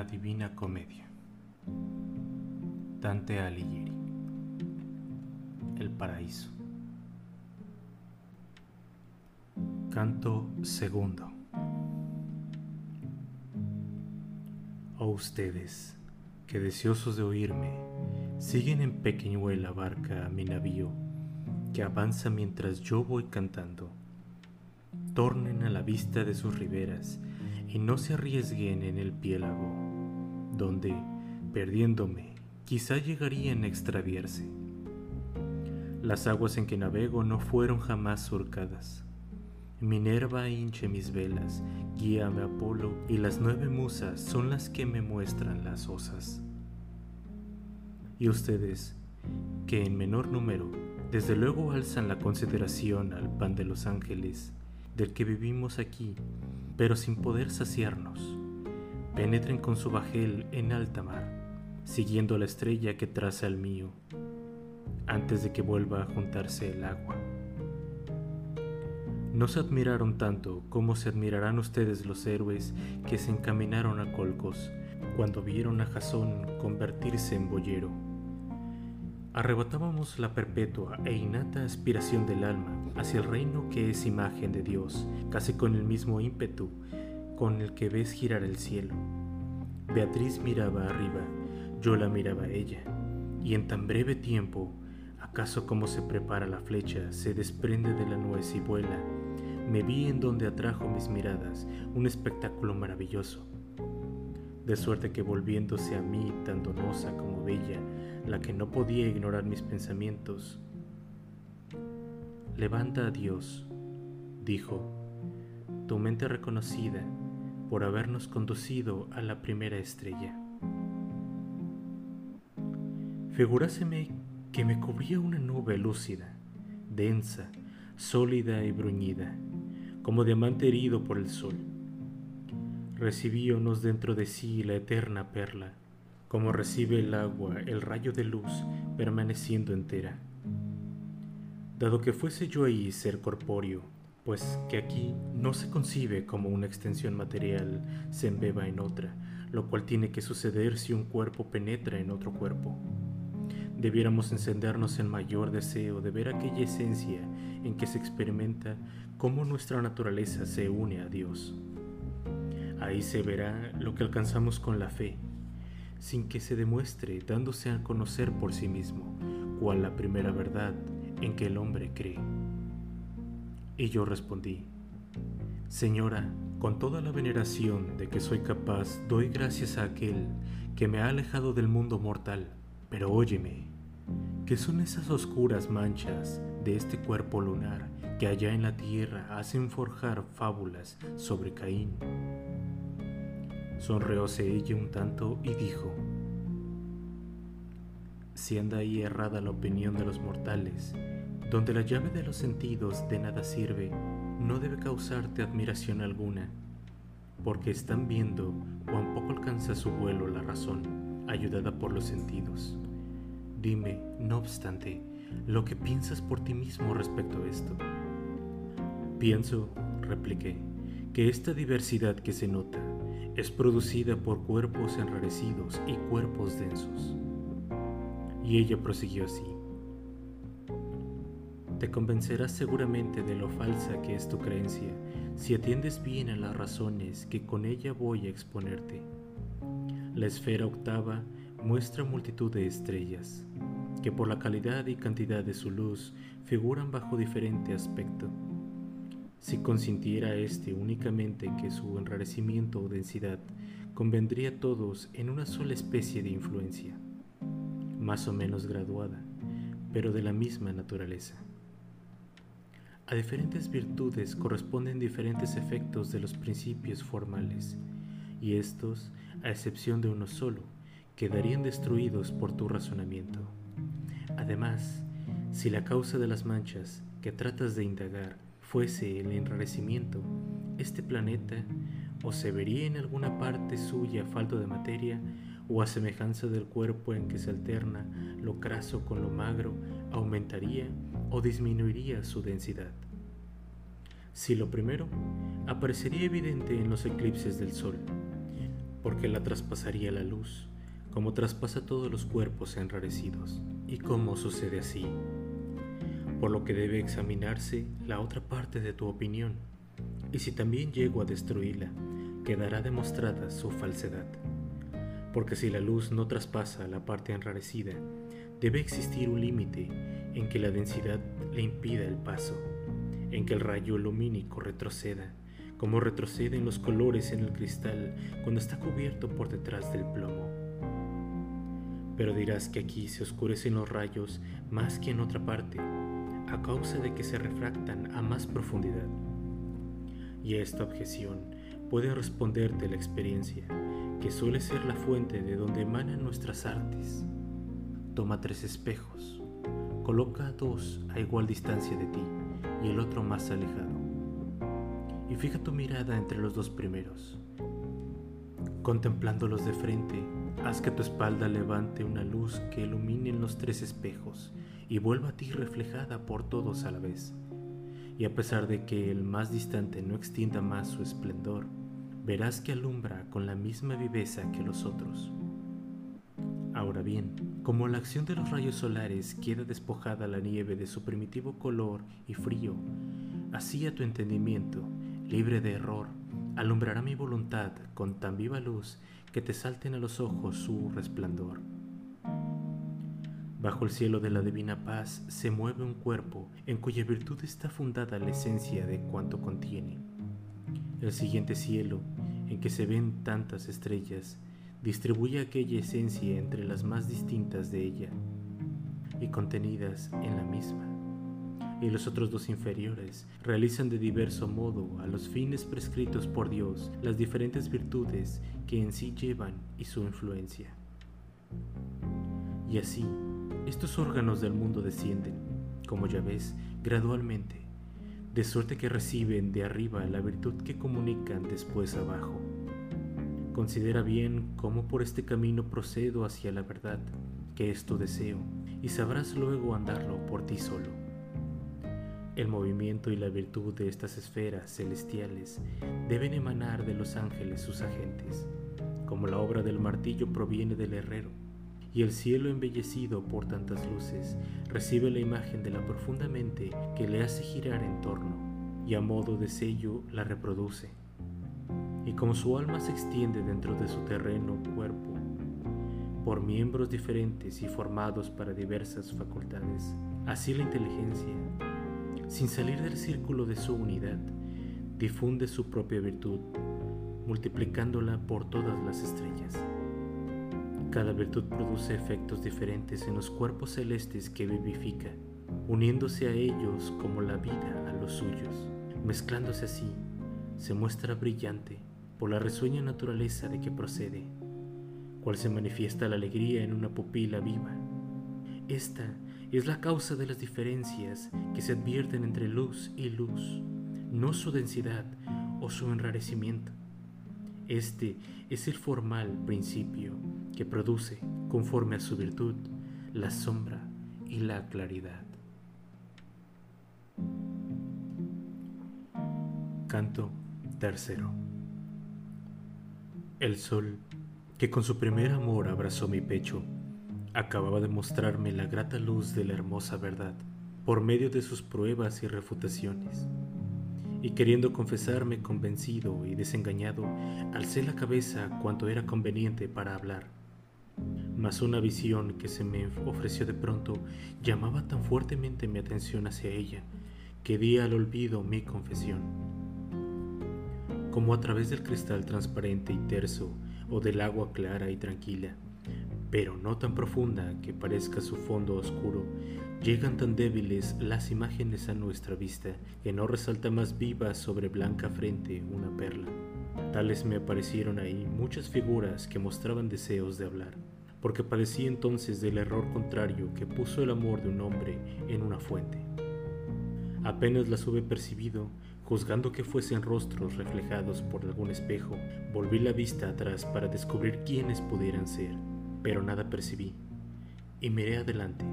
La Divina Comedia. Dante Alighieri. El Paraíso. Canto segundo. Oh ustedes, que deseosos de oírme, siguen en pequeñuela barca a mi navío, que avanza mientras yo voy cantando. Tornen a la vista de sus riberas y no se arriesguen en el piélago, donde, perdiéndome, quizá llegarían a extraviarse. Las aguas en que navego no fueron jamás surcadas. Minerva hinche mis velas, guíame Apolo, y las nueve musas son las que me muestran las osas. Y ustedes, que en menor número, desde luego alzan la consideración al pan de los ángeles, del que vivimos aquí, pero sin poder saciarnos. Penetren con su bajel en alta mar, siguiendo la estrella que traza el mío, antes de que vuelva a juntarse el agua. No se admiraron tanto como se admirarán ustedes los héroes que se encaminaron a Colcos cuando vieron a Jasón convertirse en boyero. Arrebatábamos la perpetua e innata aspiración del alma hacia el reino que es imagen de Dios, casi con el mismo ímpetu con el que ves girar el cielo. Beatriz miraba arriba, yo la miraba a ella, y en tan breve tiempo, acaso como se prepara la flecha, se desprende de la nuez y vuela, me vi en donde atrajo mis miradas un espectáculo maravilloso. De suerte que volviéndose a mí tan donosa como bella, la que no podía ignorar mis pensamientos. Levanta a Dios, dijo, tu mente reconocida por habernos conducido a la primera estrella. Figuráseme que me cubría una nube lúcida, densa, sólida y bruñida, como diamante herido por el sol. Recibíonos dentro de sí la eterna perla, como recibe el agua el rayo de luz permaneciendo entera. Dado que fuese yo ahí ser corpóreo, pues que aquí no se concibe como una extensión material se embeba en otra, lo cual tiene que suceder si un cuerpo penetra en otro cuerpo. Debiéramos encendernos en mayor deseo de ver aquella esencia en que se experimenta cómo nuestra naturaleza se une a Dios. Ahí se verá lo que alcanzamos con la fe, sin que se demuestre dándose a conocer por sí mismo cuál la primera verdad en que el hombre cree. Y yo respondí, Señora, con toda la veneración de que soy capaz, doy gracias a aquel que me ha alejado del mundo mortal. Pero óyeme, ¿qué son esas oscuras manchas de este cuerpo lunar que allá en la tierra hacen forjar fábulas sobre Caín? Sonreóse ella un tanto y dijo, si anda ahí errada la opinión de los mortales, donde la llave de los sentidos de nada sirve, no debe causarte admiración alguna, porque están viendo cuán poco alcanza su vuelo la razón, ayudada por los sentidos. Dime, no obstante, lo que piensas por ti mismo respecto a esto. Pienso, repliqué, que esta diversidad que se nota es producida por cuerpos enrarecidos y cuerpos densos. Y ella prosiguió así. Te convencerás seguramente de lo falsa que es tu creencia si atiendes bien a las razones que con ella voy a exponerte. La esfera octava muestra multitud de estrellas, que por la calidad y cantidad de su luz figuran bajo diferente aspecto si consintiera éste únicamente que su enrarecimiento o densidad convendría a todos en una sola especie de influencia, más o menos graduada, pero de la misma naturaleza. A diferentes virtudes corresponden diferentes efectos de los principios formales, y estos, a excepción de uno solo, quedarían destruidos por tu razonamiento. Además, si la causa de las manchas que tratas de indagar fuese el enrarecimiento, este planeta o se vería en alguna parte suya falto de materia, o a semejanza del cuerpo en que se alterna lo craso con lo magro, aumentaría o disminuiría su densidad. Si lo primero, aparecería evidente en los eclipses del Sol, porque la traspasaría la luz, como traspasa todos los cuerpos enrarecidos. ¿Y cómo sucede así? Por lo que debe examinarse la otra parte de tu opinión, y si también llego a destruirla, quedará demostrada su falsedad. Porque si la luz no traspasa la parte enrarecida, debe existir un límite en que la densidad le impida el paso, en que el rayo lumínico retroceda, como retroceden los colores en el cristal cuando está cubierto por detrás del plomo. Pero dirás que aquí se oscurecen los rayos más que en otra parte, a causa de que se refractan a más profundidad. Y esta objeción puede responderte la experiencia, que suele ser la fuente de donde emanan nuestras artes. Toma tres espejos, coloca dos a igual distancia de ti y el otro más alejado, y fija tu mirada entre los dos primeros. Contemplándolos de frente, haz que tu espalda levante una luz que ilumine los tres espejos y vuelva a ti reflejada por todos a la vez. Y a pesar de que el más distante no extienda más su esplendor, verás que alumbra con la misma viveza que los otros. Ahora bien, como la acción de los rayos solares queda despojada la nieve de su primitivo color y frío, así a tu entendimiento, libre de error, alumbrará mi voluntad con tan viva luz que te salten a los ojos su resplandor. Bajo el cielo de la divina paz se mueve un cuerpo en cuya virtud está fundada la esencia de cuanto contiene. El siguiente cielo, en que se ven tantas estrellas, distribuye aquella esencia entre las más distintas de ella y contenidas en la misma. Y los otros dos inferiores realizan de diverso modo a los fines prescritos por Dios las diferentes virtudes que en sí llevan y su influencia. Y así, estos órganos del mundo descienden, como ya ves, gradualmente de suerte que reciben de arriba la virtud que comunican después abajo. Considera bien cómo por este camino procedo hacia la verdad, que es tu deseo, y sabrás luego andarlo por ti solo. El movimiento y la virtud de estas esferas celestiales deben emanar de los ángeles sus agentes, como la obra del martillo proviene del herrero, y el cielo embellecido por tantas luces recibe la imagen de la profunda mente que le hace girar en torno y a modo de sello la reproduce. Y como su alma se extiende dentro de su terreno cuerpo, por miembros diferentes y formados para diversas facultades, así la inteligencia, sin salir del círculo de su unidad, difunde su propia virtud, multiplicándola por todas las estrellas. Cada virtud produce efectos diferentes en los cuerpos celestes que vivifica, uniéndose a ellos como la vida a los suyos. Mezclándose así, se muestra brillante por la risueña naturaleza de que procede, cual se manifiesta la alegría en una pupila viva. Esta es la causa de las diferencias que se advierten entre luz y luz, no su densidad o su enrarecimiento. Este es el formal principio que produce, conforme a su virtud, la sombra y la claridad. Canto tercero. El sol, que con su primer amor abrazó mi pecho, acababa de mostrarme la grata luz de la hermosa verdad por medio de sus pruebas y refutaciones. Y queriendo confesarme convencido y desengañado, alcé la cabeza cuanto era conveniente para hablar mas una visión que se me ofreció de pronto llamaba tan fuertemente mi atención hacia ella que di al olvido mi confesión. Como a través del cristal transparente y terso o del agua clara y tranquila, pero no tan profunda que parezca su fondo oscuro, llegan tan débiles las imágenes a nuestra vista que no resalta más viva sobre blanca frente una perla. Tales me aparecieron ahí muchas figuras que mostraban deseos de hablar porque padecí entonces del error contrario que puso el amor de un hombre en una fuente. Apenas las hube percibido, juzgando que fuesen rostros reflejados por algún espejo, volví la vista atrás para descubrir quiénes pudieran ser, pero nada percibí, y miré adelante,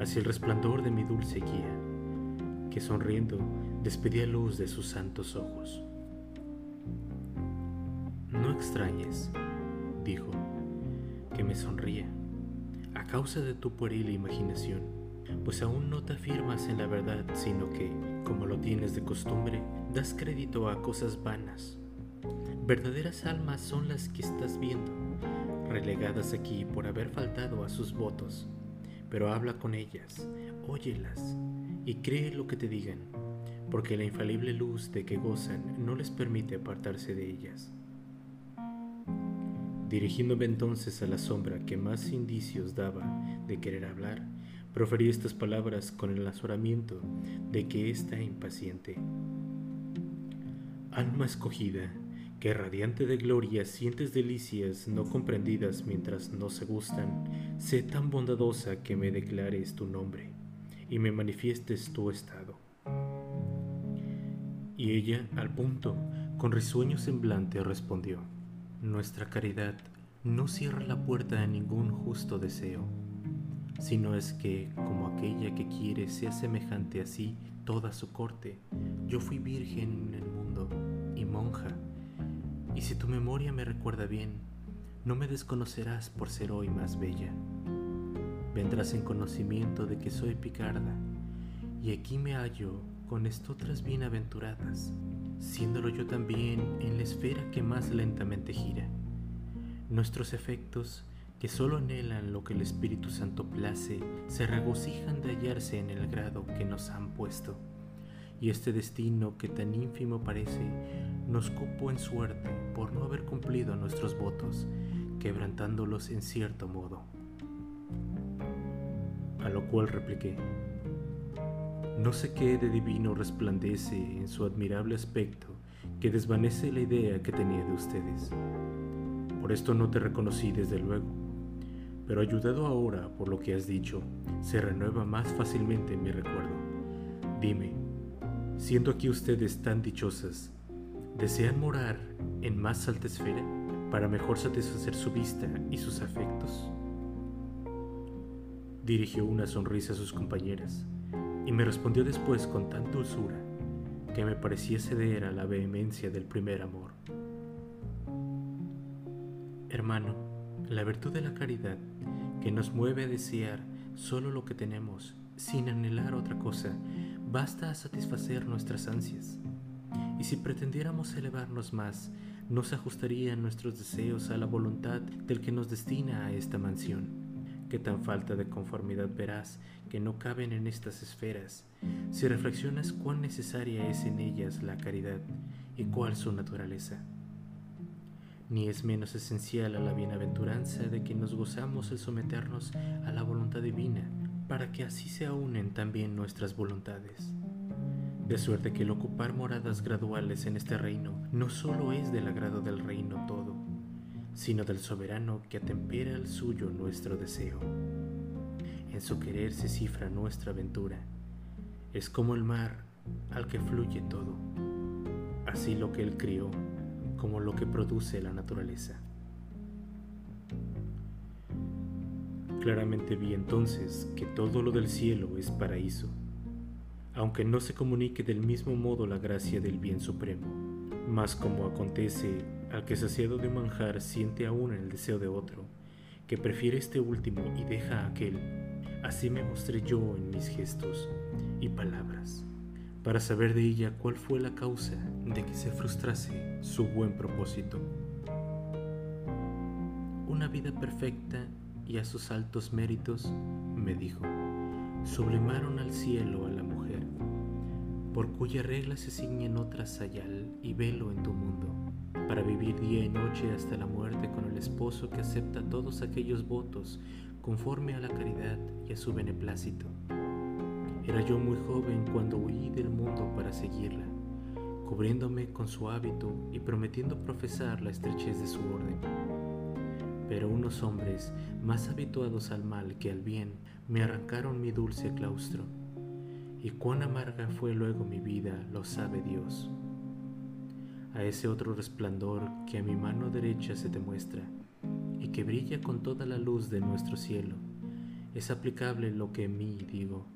hacia el resplandor de mi dulce guía, que sonriendo despedía luz de sus santos ojos. No extrañes, dijo, que me sonría, a causa de tu pueril imaginación, pues aún no te afirmas en la verdad, sino que, como lo tienes de costumbre, das crédito a cosas vanas. Verdaderas almas son las que estás viendo, relegadas aquí por haber faltado a sus votos, pero habla con ellas, óyelas y cree lo que te digan, porque la infalible luz de que gozan no les permite apartarse de ellas. Dirigiéndome entonces a la sombra que más indicios daba de querer hablar, proferí estas palabras con el azoramiento de que está impaciente. Alma escogida, que radiante de gloria sientes delicias no comprendidas mientras no se gustan, sé tan bondadosa que me declares tu nombre y me manifiestes tu estado. Y ella, al punto, con risueño semblante, respondió, Nuestra caridad no cierra la puerta a ningún justo deseo, sino es que, como aquella que quiere sea semejante a sí toda su corte, yo fui virgen y monja, y si tu memoria me recuerda bien, no me desconocerás por ser hoy más bella. Vendrás en conocimiento de que soy picarda, y aquí me hallo con estotras bienaventuradas, siéndolo yo también en la esfera que más lentamente gira. Nuestros efectos, que solo anhelan lo que el Espíritu Santo place, se regocijan de hallarse en el grado que nos han puesto. Y este destino que tan ínfimo parece, nos cupo en suerte por no haber cumplido nuestros votos, quebrantándolos en cierto modo. A lo cual repliqué, no sé qué de divino resplandece en su admirable aspecto que desvanece la idea que tenía de ustedes. Por esto no te reconocí desde luego, pero ayudado ahora por lo que has dicho, se renueva más fácilmente mi recuerdo. Dime, siendo aquí ustedes tan dichosas, ¿desean morar en más alta esfera para mejor satisfacer su vista y sus afectos? Dirigió una sonrisa a sus compañeras y me respondió después con tanta dulzura que me parecía ceder a la vehemencia del primer amor. Hermano, la virtud de la caridad que nos mueve a desear solo lo que tenemos sin anhelar otra cosa, basta a satisfacer nuestras ansias. Y si pretendiéramos elevarnos más, nos ajustarían nuestros deseos a la voluntad del que nos destina a esta mansión que tan falta de conformidad verás que no caben en estas esferas, si reflexionas cuán necesaria es en ellas la caridad y cuál su naturaleza. Ni es menos esencial a la bienaventuranza de que nos gozamos el someternos a la voluntad divina, para que así se unen también nuestras voluntades. De suerte que el ocupar moradas graduales en este reino no solo es del agrado del reino todo, sino del soberano que atempera al suyo nuestro deseo. En su querer se cifra nuestra aventura. Es como el mar al que fluye todo, así lo que él crió, como lo que produce la naturaleza. Claramente vi entonces que todo lo del cielo es paraíso, aunque no se comunique del mismo modo la gracia del bien supremo, mas como acontece al que saciado de manjar siente aún el deseo de otro, que prefiere este último y deja aquel, así me mostré yo en mis gestos y palabras, para saber de ella cuál fue la causa de que se frustrase su buen propósito. Una vida perfecta y a sus altos méritos, me dijo, sublimaron al cielo a la mujer, por cuya regla se ciñen otras sayal y velo en tu mundo para vivir día y noche hasta la muerte con el esposo que acepta todos aquellos votos conforme a la caridad y a su beneplácito. Era yo muy joven cuando huí del mundo para seguirla, cubriéndome con su hábito y prometiendo profesar la estrechez de su orden. Pero unos hombres, más habituados al mal que al bien, me arrancaron mi dulce claustro, y cuán amarga fue luego mi vida, lo sabe Dios a ese otro resplandor que a mi mano derecha se te muestra y que brilla con toda la luz de nuestro cielo. Es aplicable lo que en mí digo.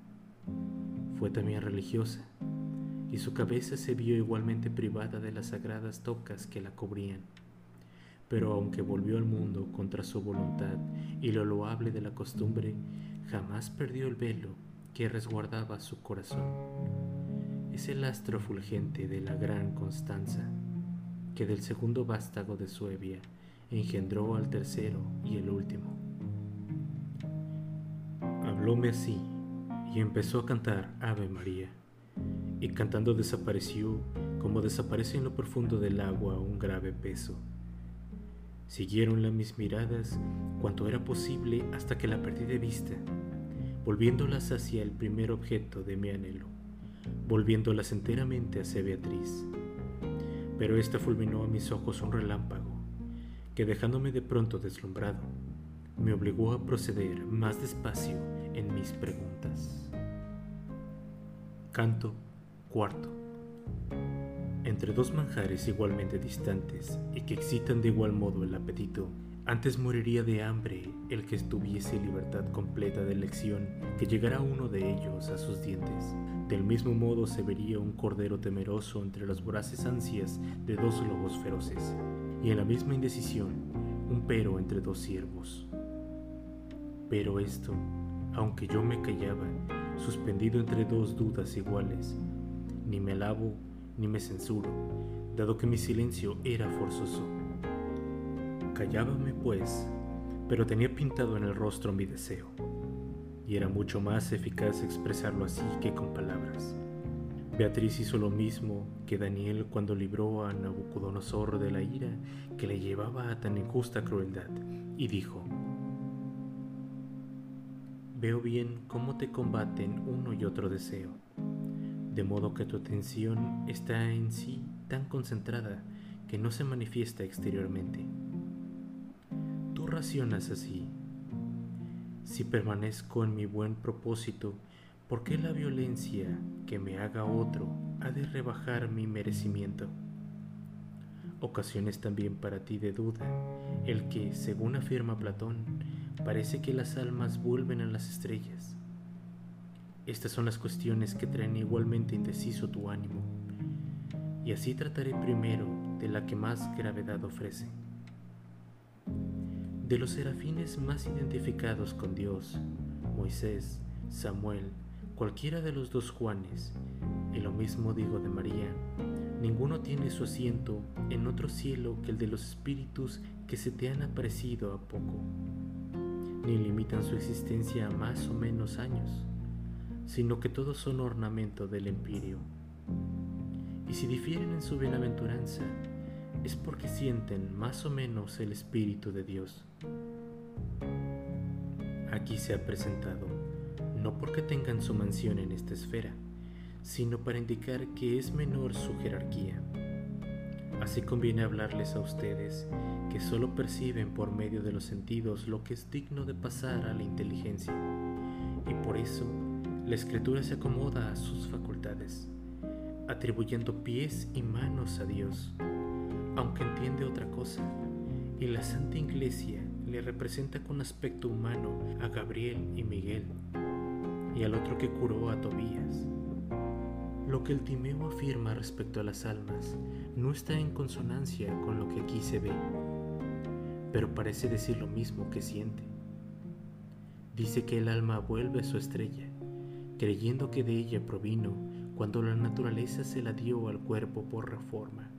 Fue también religiosa, y su cabeza se vio igualmente privada de las sagradas tocas que la cubrían. Pero aunque volvió al mundo contra su voluntad y lo loable de la costumbre, jamás perdió el velo que resguardaba su corazón. Es el astro fulgente de la gran Constanza, que del segundo vástago de Suevia engendró al tercero y el último. Hablóme así y empezó a cantar Ave María, y cantando desapareció como desaparece en lo profundo del agua un grave peso. Siguieronla mis miradas cuanto era posible hasta que la perdí de vista, volviéndolas hacia el primer objeto de mi anhelo, volviéndolas enteramente hacia Beatriz. Pero ésta fulminó a mis ojos un relámpago, que dejándome de pronto deslumbrado, me obligó a proceder más despacio en mis preguntas. Canto cuarto. Entre dos manjares igualmente distantes y que excitan de igual modo el apetito, antes moriría de hambre el que estuviese libertad completa de elección que llegara uno de ellos a sus dientes. Del mismo modo se vería un cordero temeroso entre las voraces ansias de dos lobos feroces, y en la misma indecisión un pero entre dos siervos. Pero esto, aunque yo me callaba, suspendido entre dos dudas iguales, ni me alabo ni me censuro, dado que mi silencio era forzoso. Callábame, pues, pero tenía pintado en el rostro mi deseo, y era mucho más eficaz expresarlo así que con palabras. Beatriz hizo lo mismo que Daniel cuando libró a Nabucodonosor de la ira que le llevaba a tan injusta crueldad, y dijo, Veo bien cómo te combaten uno y otro deseo de modo que tu atención está en sí tan concentrada que no se manifiesta exteriormente. Tú racionas así. Si permanezco en mi buen propósito, ¿por qué la violencia que me haga otro ha de rebajar mi merecimiento? Ocasiones también para ti de duda, el que, según afirma Platón, parece que las almas vuelven a las estrellas estas son las cuestiones que traen igualmente indeciso tu ánimo, y así trataré primero de la que más gravedad ofrece. De los serafines más identificados con Dios, Moisés, Samuel, cualquiera de los dos Juanes, y lo mismo digo de María, ninguno tiene su asiento en otro cielo que el de los espíritus que se te han aparecido a poco, ni limitan su existencia a más o menos años sino que todos son ornamento del empirio. Y si difieren en su bienaventuranza, es porque sienten más o menos el Espíritu de Dios. Aquí se ha presentado, no porque tengan su mansión en esta esfera, sino para indicar que es menor su jerarquía. Así conviene hablarles a ustedes que solo perciben por medio de los sentidos lo que es digno de pasar a la inteligencia, y por eso la escritura se acomoda a sus facultades, atribuyendo pies y manos a Dios, aunque entiende otra cosa, y la Santa Iglesia le representa con aspecto humano a Gabriel y Miguel, y al otro que curó a Tobías. Lo que el Timeo afirma respecto a las almas no está en consonancia con lo que aquí se ve, pero parece decir lo mismo que siente. Dice que el alma vuelve a su estrella creyendo que de ella provino cuando la naturaleza se la dio al cuerpo por reforma.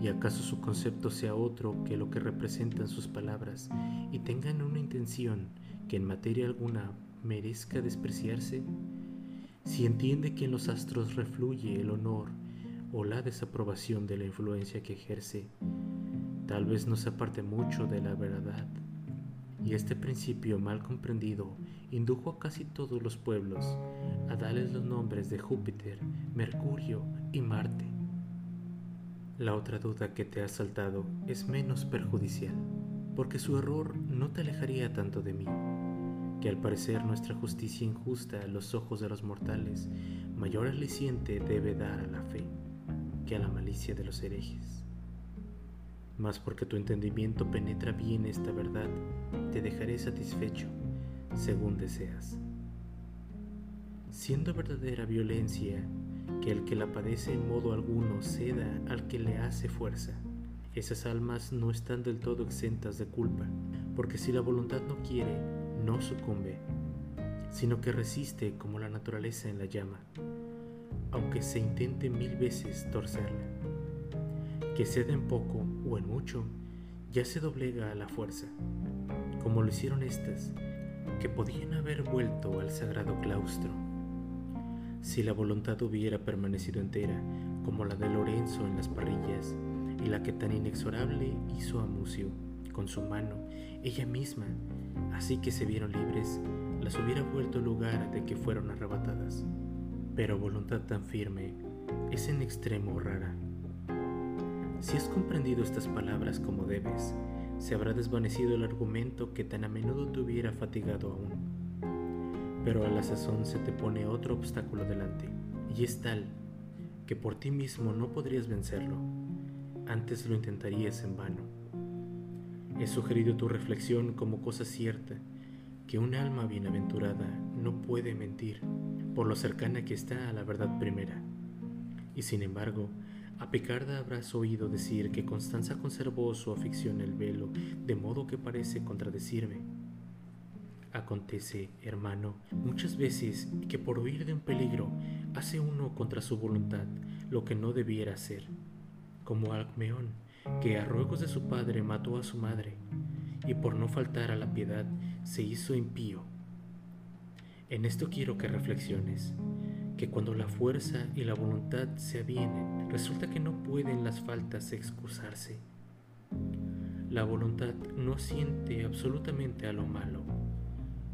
¿Y acaso su concepto sea otro que lo que representan sus palabras y tengan una intención que en materia alguna merezca despreciarse? Si entiende que en los astros refluye el honor o la desaprobación de la influencia que ejerce, tal vez no se aparte mucho de la verdad y este principio mal comprendido indujo a casi todos los pueblos a darles los nombres de Júpiter, Mercurio y Marte. La otra duda que te ha saltado es menos perjudicial, porque su error no te alejaría tanto de mí, que al parecer nuestra justicia injusta a los ojos de los mortales mayor aliciente debe dar a la fe que a la malicia de los herejes mas porque tu entendimiento penetra bien esta verdad, te dejaré satisfecho, según deseas. Siendo verdadera violencia que el que la padece en modo alguno ceda al que le hace fuerza, Esas almas no están del todo exentas de culpa, porque si la voluntad no quiere, no sucumbe, sino que resiste como la naturaleza en la llama, aunque se intente mil veces torcerla. Que cede en poco o en mucho, ya se doblega a la fuerza, como lo hicieron estas, que podían haber vuelto al sagrado claustro. Si la voluntad hubiera permanecido entera, como la de Lorenzo en las parrillas, y la que tan inexorable hizo a Mucio, con su mano, ella misma, así que se vieron libres, las hubiera vuelto lugar de que fueron arrebatadas. Pero voluntad tan firme es en extremo rara. Si has comprendido estas palabras como debes, se habrá desvanecido el argumento que tan a menudo te hubiera fatigado aún. Pero a la sazón se te pone otro obstáculo delante, y es tal que por ti mismo no podrías vencerlo, antes lo intentarías en vano. He sugerido tu reflexión como cosa cierta, que un alma bienaventurada no puede mentir, por lo cercana que está a la verdad primera. Y sin embargo, a Picarda habrás oído decir que Constanza conservó su afición el velo, de modo que parece contradecirme. Acontece, hermano, muchas veces que por huir de un peligro hace uno contra su voluntad lo que no debiera hacer, como Alcmeón, que a ruegos de su padre mató a su madre, y por no faltar a la piedad se hizo impío. En esto quiero que reflexiones que cuando la fuerza y la voluntad se avienen, resulta que no pueden las faltas excusarse. La voluntad no siente absolutamente a lo malo,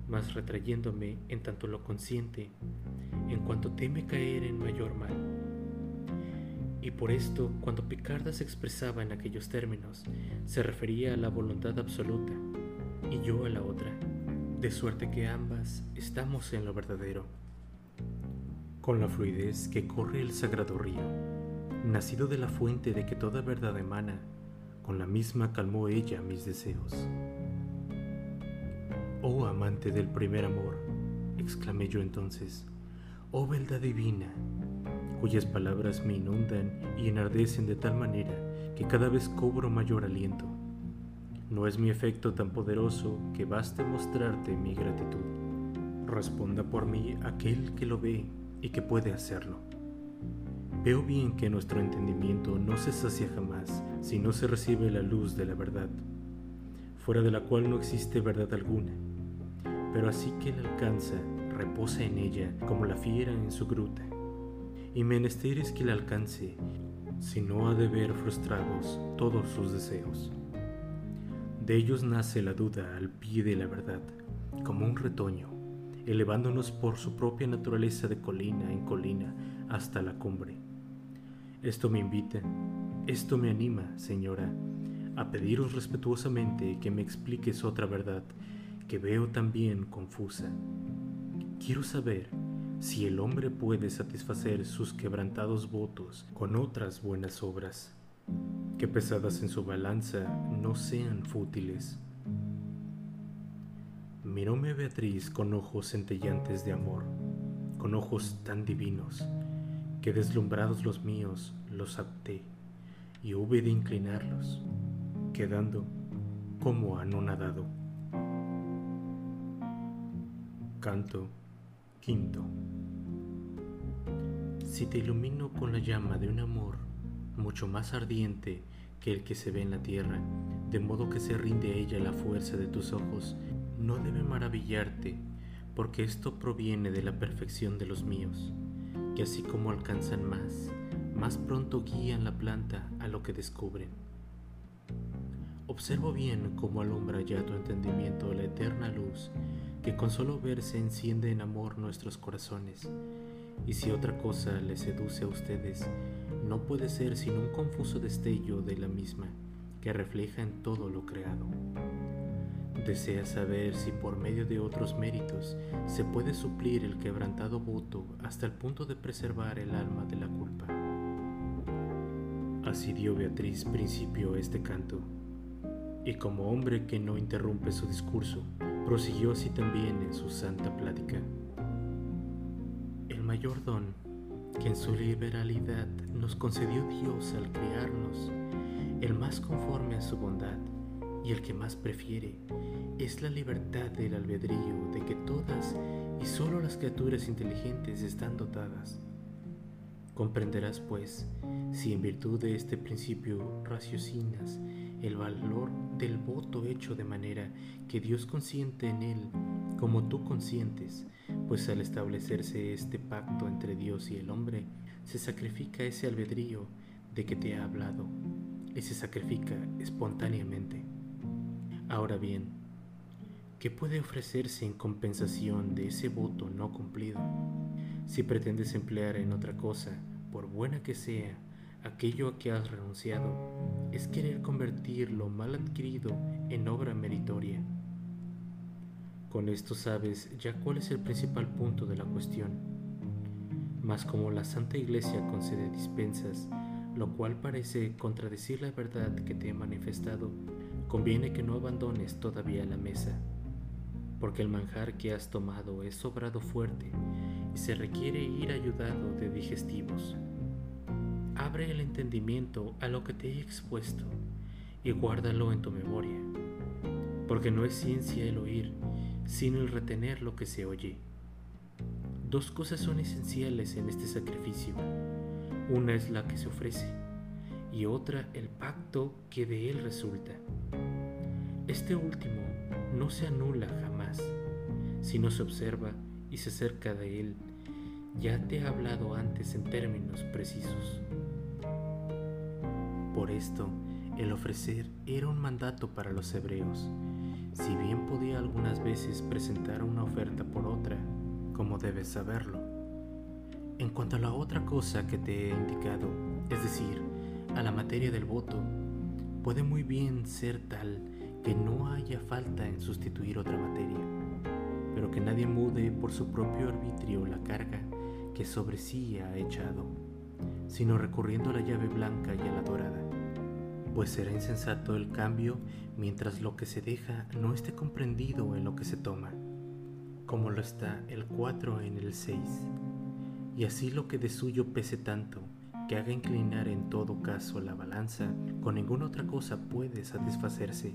mas retrayéndome en tanto lo consiente, en cuanto teme caer en mayor mal. Y por esto, cuando Picarda se expresaba en aquellos términos, se refería a la voluntad absoluta y yo a la otra, de suerte que ambas estamos en lo verdadero con la fluidez que corre el sagrado río, nacido de la fuente de que toda verdad emana, con la misma calmó ella mis deseos. Oh amante del primer amor, exclamé yo entonces, oh verdad divina, cuyas palabras me inundan y enardecen de tal manera que cada vez cobro mayor aliento. No es mi efecto tan poderoso que baste mostrarte mi gratitud. Responda por mí aquel que lo ve y que puede hacerlo. Veo bien que nuestro entendimiento no se sacia jamás si no se recibe la luz de la verdad, fuera de la cual no existe verdad alguna, pero así que la alcanza, reposa en ella como la fiera en su gruta, y menester es que la alcance, si no ha de ver frustrados todos sus deseos. De ellos nace la duda al pie de la verdad, como un retoño elevándonos por su propia naturaleza de colina en colina hasta la cumbre. Esto me invita, esto me anima, señora, a pediros respetuosamente que me expliques otra verdad que veo también confusa. Quiero saber si el hombre puede satisfacer sus quebrantados votos con otras buenas obras, que pesadas en su balanza no sean fútiles. Miróme Beatriz con ojos centellantes de amor, con ojos tan divinos, que deslumbrados los míos los apté y hube de inclinarlos, quedando como anonadado. Canto quinto. Si te ilumino con la llama de un amor mucho más ardiente que el que se ve en la tierra, de modo que se rinde a ella la fuerza de tus ojos no debe maravillarte, porque esto proviene de la perfección de los míos, que así como alcanzan más, más pronto guían la planta a lo que descubren. Observo bien cómo alumbra ya tu entendimiento la eterna luz que con solo verse enciende en amor nuestros corazones, y si otra cosa les seduce a ustedes, no puede ser sino un confuso destello de la misma que refleja en todo lo creado. Desea saber si por medio de otros méritos se puede suplir el quebrantado voto hasta el punto de preservar el alma de la culpa. Así dio Beatriz principio este canto, y como hombre que no interrumpe su discurso, prosiguió así también en su santa plática. El mayor don que en su liberalidad nos concedió Dios al criarnos el más conforme a su bondad y el que más prefiere, es la libertad del albedrío de que todas y solo las criaturas inteligentes están dotadas. Comprenderás, pues, si en virtud de este principio raciocinas el valor del voto hecho de manera que Dios consiente en él como tú consientes, pues al establecerse este pacto entre Dios y el hombre, se sacrifica ese albedrío de que te ha hablado y se sacrifica espontáneamente. Ahora bien, ¿qué puede ofrecerse en compensación de ese voto no cumplido? Si pretendes emplear en otra cosa, por buena que sea, aquello a que has renunciado, es querer convertir lo mal adquirido en obra meritoria. Con esto sabes ya cuál es el principal punto de la cuestión. Mas como la Santa Iglesia concede dispensas, lo cual parece contradecir la verdad que te he manifestado, conviene que no abandones todavía la mesa, porque el manjar que has tomado es sobrado fuerte y se requiere ir ayudado de digestivos. Abre el entendimiento a lo que te he expuesto y guárdalo en tu memoria, porque no es ciencia el oír, sino el retener lo que se oye. Dos cosas son esenciales en este sacrificio. Una es la que se ofrece y otra el pacto que de él resulta. Este último no se anula jamás, sino se observa y se acerca de él. Ya te he hablado antes en términos precisos. Por esto, el ofrecer era un mandato para los hebreos, si bien podía algunas veces presentar una oferta por otra, como debes saberlo. En cuanto a la otra cosa que te he indicado, es decir, a la materia del voto, puede muy bien ser tal que no haya falta en sustituir otra materia, pero que nadie mude por su propio arbitrio la carga que sobre sí ha echado, sino recurriendo a la llave blanca y a la dorada, pues será insensato el cambio mientras lo que se deja no esté comprendido en lo que se toma, como lo está el 4 en el 6, y así lo que de suyo pese tanto, que haga inclinar en todo caso la balanza, con ninguna otra cosa puede satisfacerse.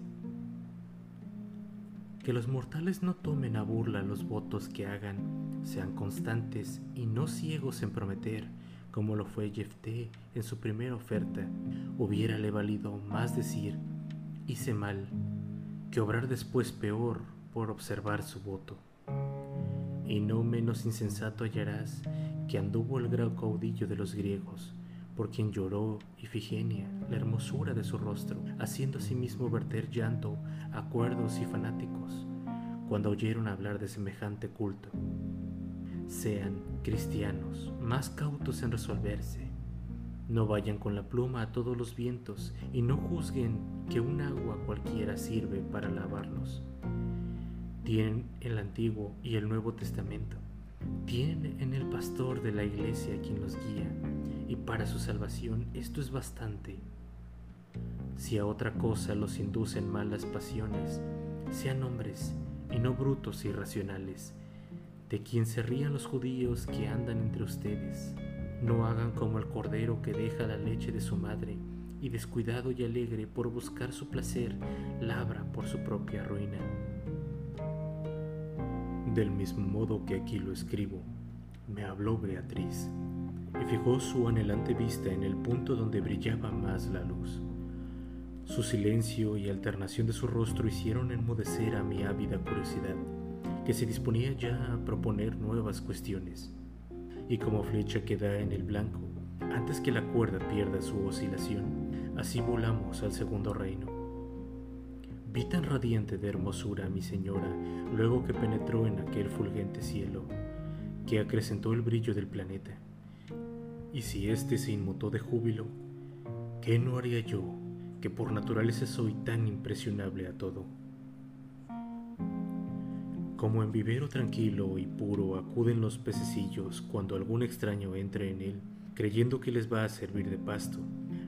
Que los mortales no tomen a burla los votos que hagan, sean constantes y no ciegos en prometer, como lo fue Jefté en su primera oferta, hubiérale valido más decir, hice mal, que obrar después peor por observar su voto. Y no menos insensato hallarás que anduvo el gran caudillo de los griegos, por quien lloró Ifigenia la hermosura de su rostro, haciendo asimismo verter llanto a cuerdos y fanáticos, cuando oyeron hablar de semejante culto. Sean cristianos más cautos en resolverse. No vayan con la pluma a todos los vientos y no juzguen que un agua cualquiera sirve para lavarlos. Tienen el Antiguo y el Nuevo Testamento. Tienen en el pastor de la iglesia quien los guía y para su salvación esto es bastante. Si a otra cosa los inducen malas pasiones, sean hombres y no brutos irracionales, de quien se rían los judíos que andan entre ustedes. No hagan como el cordero que deja la leche de su madre y descuidado y alegre por buscar su placer, labra por su propia ruina. Del mismo modo que aquí lo escribo, me habló Beatriz y fijó su anhelante vista en el punto donde brillaba más la luz. Su silencio y alternación de su rostro hicieron enmudecer a mi ávida curiosidad, que se disponía ya a proponer nuevas cuestiones. Y como flecha que da en el blanco, antes que la cuerda pierda su oscilación, así volamos al segundo reino. Vi tan radiante de hermosura a mi señora luego que penetró en aquel fulgente cielo, que acrecentó el brillo del planeta y si éste se inmutó de júbilo, ¿qué no haría yo, que por naturaleza soy tan impresionable a todo? Como en vivero tranquilo y puro acuden los pececillos cuando algún extraño entre en él, creyendo que les va a servir de pasto,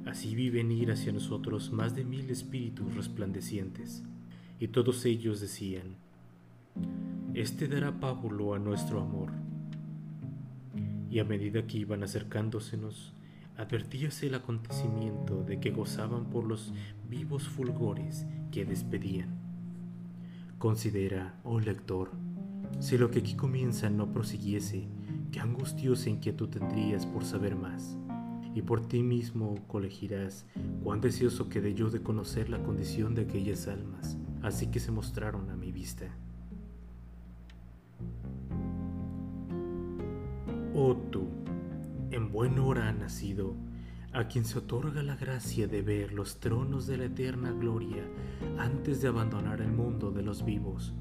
así viven ir hacia nosotros más de mil espíritus resplandecientes, y todos ellos decían, Este dará pábulo a nuestro amor y a medida que iban acercándosenos, advertíase el acontecimiento de que gozaban por los vivos fulgores que despedían. Considera, oh lector, si lo que aquí comienza no prosiguiese, qué angustiosa inquietud tendrías por saber más, y por ti mismo colegirás cuán deseoso quedé yo de conocer la condición de aquellas almas, así que se mostraron a mi vista. Oh tú, en buen hora ha nacido, a quien se otorga la gracia de ver los tronos de la eterna gloria antes de abandonar el mundo de los vivos.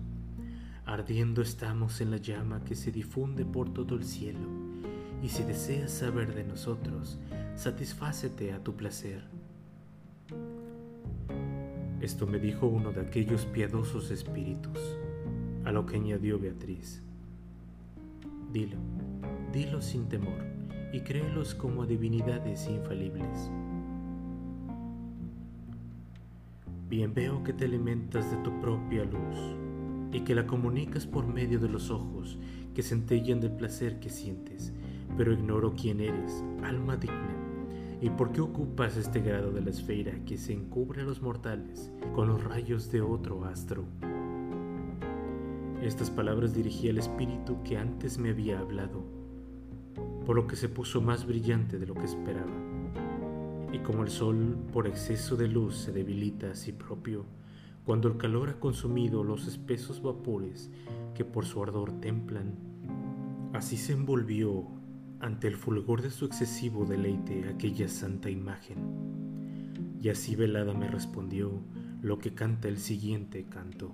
Ardiendo estamos en la llama que se difunde por todo el cielo, y si deseas saber de nosotros, satisfácete a tu placer. Esto me dijo uno de aquellos piadosos espíritus, a lo que añadió Beatriz. Dilo, dilo sin temor y créelos como divinidades infalibles. Bien veo que te alimentas de tu propia luz y que la comunicas por medio de los ojos que centellan del placer que sientes, pero ignoro quién eres, alma digna, y por qué ocupas este grado de la esfera que se encubre a los mortales con los rayos de otro astro. Estas palabras dirigí al espíritu que antes me había hablado por lo que se puso más brillante de lo que esperaba. Y como el sol por exceso de luz se debilita a sí propio, cuando el calor ha consumido los espesos vapores que por su ardor templan, así se envolvió ante el fulgor de su excesivo deleite aquella santa imagen. Y así velada me respondió lo que canta el siguiente canto.